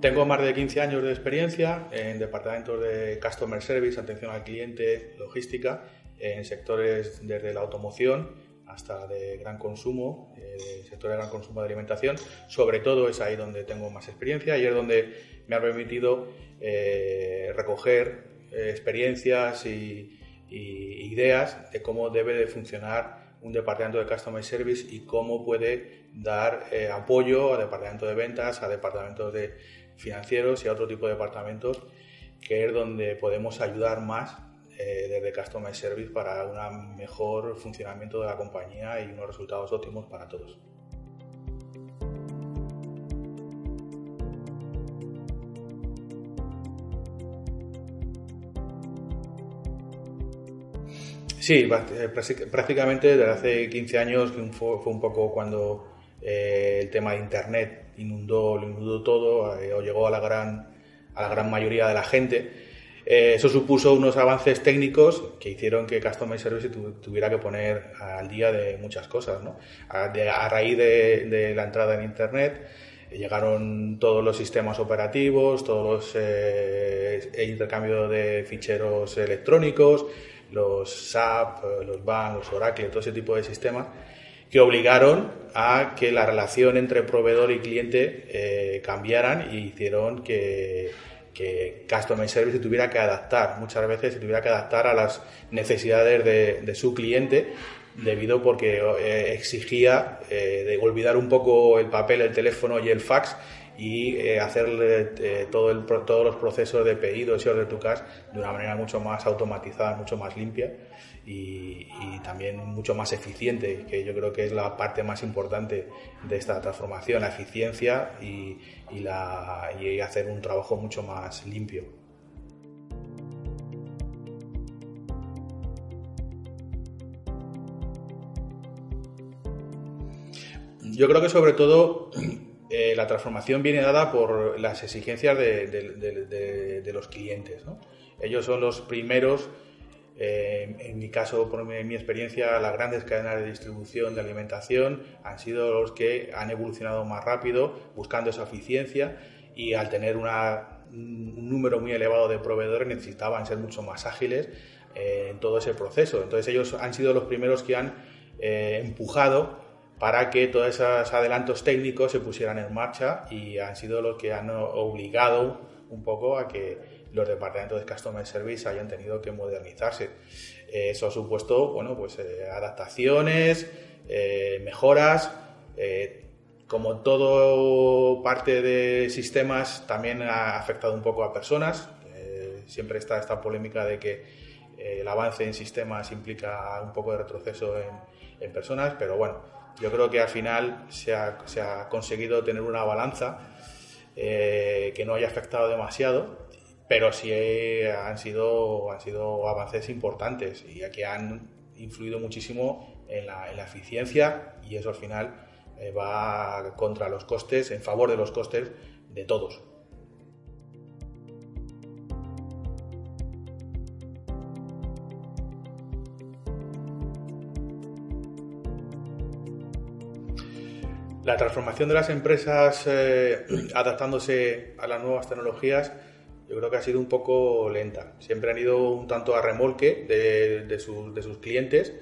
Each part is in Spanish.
Tengo más de 15 años de experiencia en departamentos de Customer Service, atención al cliente, logística, en sectores desde la automoción hasta de gran consumo, eh, sector de gran consumo de alimentación. Sobre todo es ahí donde tengo más experiencia y es donde me ha permitido eh, recoger eh, experiencias y, ideas de cómo debe de funcionar un departamento de Customer Service y cómo puede dar apoyo a departamentos de ventas, a departamentos de financieros y a otro tipo de departamentos, que es donde podemos ayudar más eh, desde Customer Service para un mejor funcionamiento de la compañía y unos resultados óptimos para todos. Sí, eh, prácticamente desde hace 15 años fue, un poco cuando eh, el tema de Internet inundó, inundó todo o llegó a la gran, a la gran mayoría de la gente eh, eso supuso unos avances técnicos que hicieron que Customer Service tuviera que poner al día de muchas cosas. ¿no? A, raíz de, la entrada en Internet eh, llegaron todos los sistemas operativos, todos los eh, intercambios de ficheros electrónicos, los SAP, los BAN, los Oracle, todo ese tipo de sistemas que obligaron a que la relación entre proveedor y cliente cambiaran y hicieron que que Customer Service se tuviera que adaptar, muchas veces se tuviera que adaptar a las necesidades de, su cliente, debido porque eh, exigía eh, de olvidar un poco el papel, el teléfono y el fax y eh, eh, todos los procesos de pedidos y order to cash de una manera mucho más automatizada, mucho más limpia y, también mucho más eficiente, que yo creo que es la parte más importante de esta transformación, la eficiencia y, la, y hacer un trabajo mucho más limpio. Yo creo que sobre todo eh, la transformación viene dada por las exigencias de, los clientes. Ellos son los primeros, eh, en mi caso, por mi, experiencia, las grandes cadenas de distribución de alimentación han sido los que han evolucionado más rápido, buscando esa eficiencia y al tener un número muy elevado de proveedores necesitaban ser mucho más ágiles eh, en todo ese proceso. Entonces ellos han sido los primeros que han empujado para que todos esos adelantos técnicos se pusieran en marcha y han sido los que han obligado un poco a que los departamentos de Customer Service hayan tenido que modernizarse. Eh, eso ha supuesto bueno, pues, eh, adaptaciones, eh, mejoras. como todo parte de sistemas, también ha afectado un poco a personas. siempre está esta polémica de que el avance en sistemas implica un poco de retroceso en, en personas, pero bueno, yo creo que al final se ha, se ha conseguido tener una balanza eh, que no haya afectado demasiado, pero sí han sido, han sido avances importantes y que han influido muchísimo en la, en la eficiencia y eso al final eh, va contra los costes, en favor de los costes de todos. La transformación de las empresas eh, adaptándose a las nuevas tecnologías yo creo que ha sido un poco lenta. Siempre han ido un tanto a remolque de, sus, clientes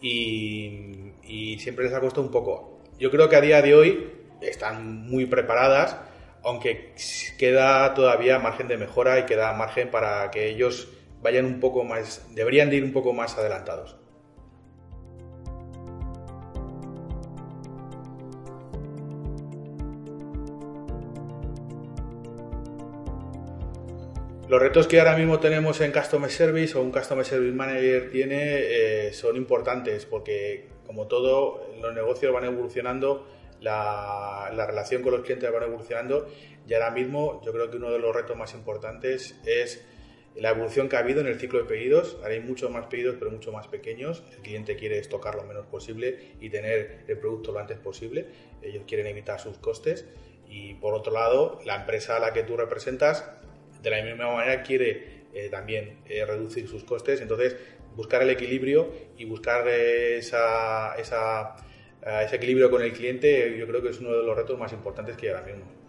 y, siempre les ha costado un poco. Yo creo que a día de hoy están muy preparadas, aunque queda todavía margen de mejora y queda margen para que ellos vayan un poco más, deberían de ir un poco más adelantados. Los retos que ahora mismo tenemos en Customer Service o un Customer Service Manager tiene eh, son importantes porque, como todo, los negocios van evolucionando, la, relación con los clientes van evolucionando y ahora mismo yo creo que uno de los retos más importantes es la evolución que ha habido en el ciclo de pedidos. Ahora hay muchos más pedidos, pero mucho más pequeños. El cliente quiere estocar lo menos posible y tener el producto lo antes posible. Ellos quieren evitar sus costes. Y por otro lado, la empresa a la que tú representas de la misma manera quiere eh, también eh, reducir sus costes. Entonces, buscar el equilibrio y buscar eh, esa, ese equilibrio con el cliente, yo creo que es uno de los retos más importantes que hay ahora mismo.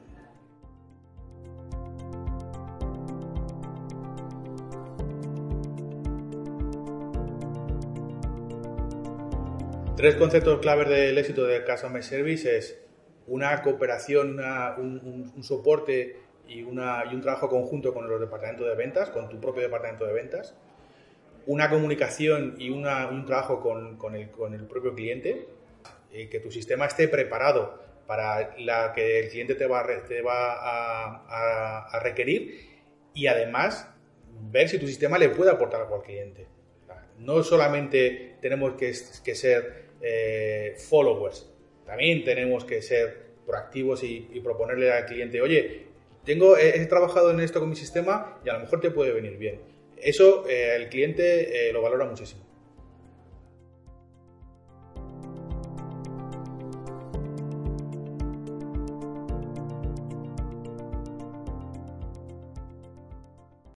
Tres conceptos claves del éxito del Customer Service es una cooperación, un, soporte y, una, y, un trabajo conjunto con los departamentos de ventas, con tu propio departamento de ventas, una comunicación y un trabajo con, con, el, con, el, propio cliente, y que tu sistema esté preparado para la que el cliente te va, te va a, a, requerir y además ver si tu sistema le puede aportar algo al cliente. No solamente tenemos que, que ser eh, followers, también tenemos que ser proactivos y, proponerle al cliente, oye, tengo, he, trabajado en esto con mi sistema y a lo mejor te puede venir bien. Eso eh, el cliente eh, lo valora muchísimo.